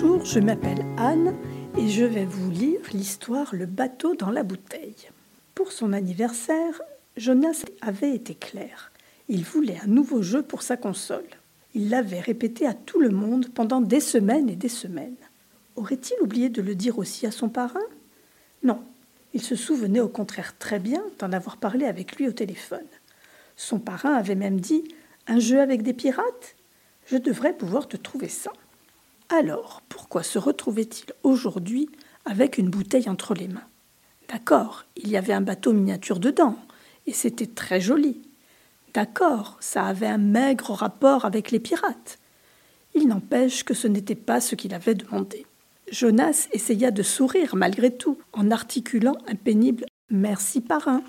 Bonjour, je m'appelle Anne et je vais vous lire l'histoire Le bateau dans la bouteille. Pour son anniversaire, Jonas avait été clair. Il voulait un nouveau jeu pour sa console. Il l'avait répété à tout le monde pendant des semaines et des semaines. Aurait-il oublié de le dire aussi à son parrain? Non, il se souvenait au contraire très bien d'en avoir parlé avec lui au téléphone. Son parrain avait même dit Un jeu avec des pirates? Je devrais pouvoir te trouver ça. Alors, pourquoi se retrouvait-il aujourd'hui avec une bouteille entre les mains? D'accord, il y avait un bateau miniature dedans, et c'était très joli. D'accord, ça avait un maigre rapport avec les pirates. Il n'empêche que ce n'était pas ce qu'il avait demandé. Jonas essaya de sourire malgré tout, en articulant un pénible Merci parrain.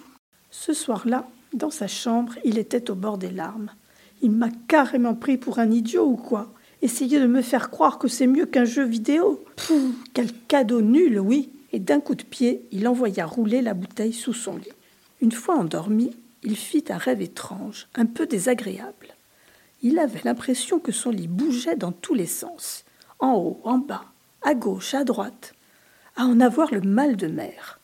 Ce soir-là, dans sa chambre, il était au bord des larmes. Il m'a carrément pris pour un idiot ou quoi? Essayer de me faire croire que c'est mieux qu'un jeu vidéo. Pouh, quel cadeau nul, oui. Et d'un coup de pied, il envoya rouler la bouteille sous son lit. Une fois endormi, il fit un rêve étrange, un peu désagréable. Il avait l'impression que son lit bougeait dans tous les sens, en haut, en bas, à gauche, à droite, à en avoir le mal de mer.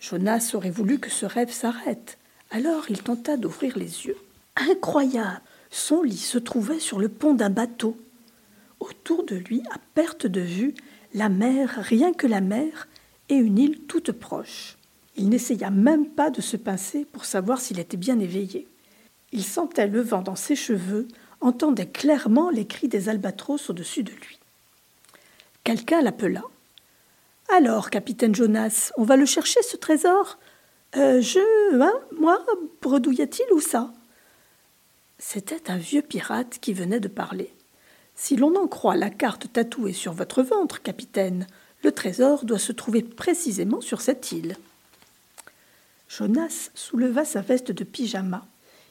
Jonas aurait voulu que ce rêve s'arrête, alors il tenta d'ouvrir les yeux. Incroyable Son lit se trouvait sur le pont d'un bateau. Autour de lui, à perte de vue, la mer, rien que la mer, et une île toute proche. Il n'essaya même pas de se pincer pour savoir s'il était bien éveillé. Il sentait le vent dans ses cheveux, entendait clairement les cris des albatros au-dessus de lui. Quelqu'un l'appela. Alors, capitaine Jonas, on va le chercher, ce trésor? Euh, Je. Hein, moi Bredouillait-il ou ça? C'était un vieux pirate qui venait de parler. Si l'on en croit la carte tatouée sur votre ventre, capitaine, le trésor doit se trouver précisément sur cette île. Jonas souleva sa veste de pyjama.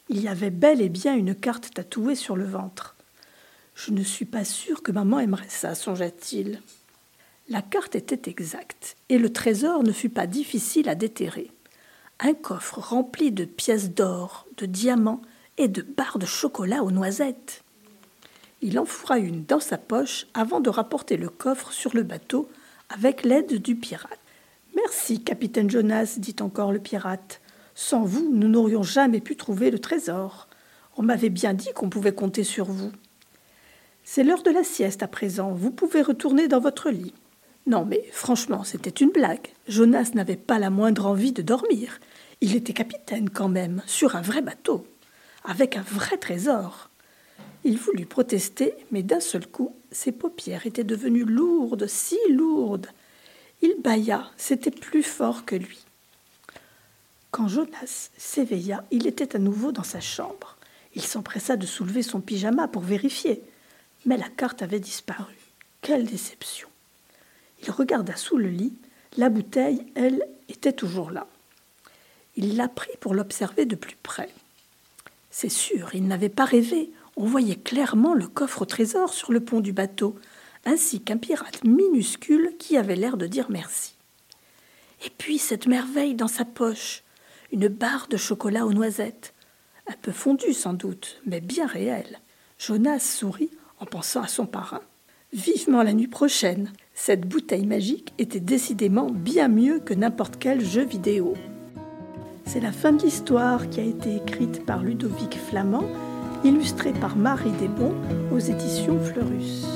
Il y avait bel et bien une carte tatouée sur le ventre. Je ne suis pas sûr que maman aimerait ça, songea-t-il. La carte était exacte, et le trésor ne fut pas difficile à déterrer. Un coffre rempli de pièces d'or, de diamants et de barres de chocolat aux noisettes. Il en fourra une dans sa poche avant de rapporter le coffre sur le bateau avec l'aide du pirate. Merci, capitaine Jonas, dit encore le pirate. Sans vous, nous n'aurions jamais pu trouver le trésor. On m'avait bien dit qu'on pouvait compter sur vous. C'est l'heure de la sieste à présent. Vous pouvez retourner dans votre lit. Non, mais franchement, c'était une blague. Jonas n'avait pas la moindre envie de dormir. Il était capitaine quand même, sur un vrai bateau, avec un vrai trésor. Il voulut protester, mais d'un seul coup, ses paupières étaient devenues lourdes, si lourdes. Il bâilla, c'était plus fort que lui. Quand Jonas s'éveilla, il était à nouveau dans sa chambre. Il s'empressa de soulever son pyjama pour vérifier, mais la carte avait disparu. Quelle déception. Il regarda sous le lit, la bouteille, elle, était toujours là. Il la prit pour l'observer de plus près. C'est sûr, il n'avait pas rêvé, on voyait clairement le coffre au trésor sur le pont du bateau, ainsi qu'un pirate minuscule qui avait l'air de dire merci. Et puis cette merveille dans sa poche, une barre de chocolat aux noisettes, un peu fondue sans doute, mais bien réelle. Jonas sourit en pensant à son parrain. Vivement la nuit prochaine. Cette bouteille magique était décidément bien mieux que n'importe quel jeu vidéo. C'est la fin de l'histoire qui a été écrite par Ludovic Flamand illustré par Marie Desbons aux éditions Fleurus.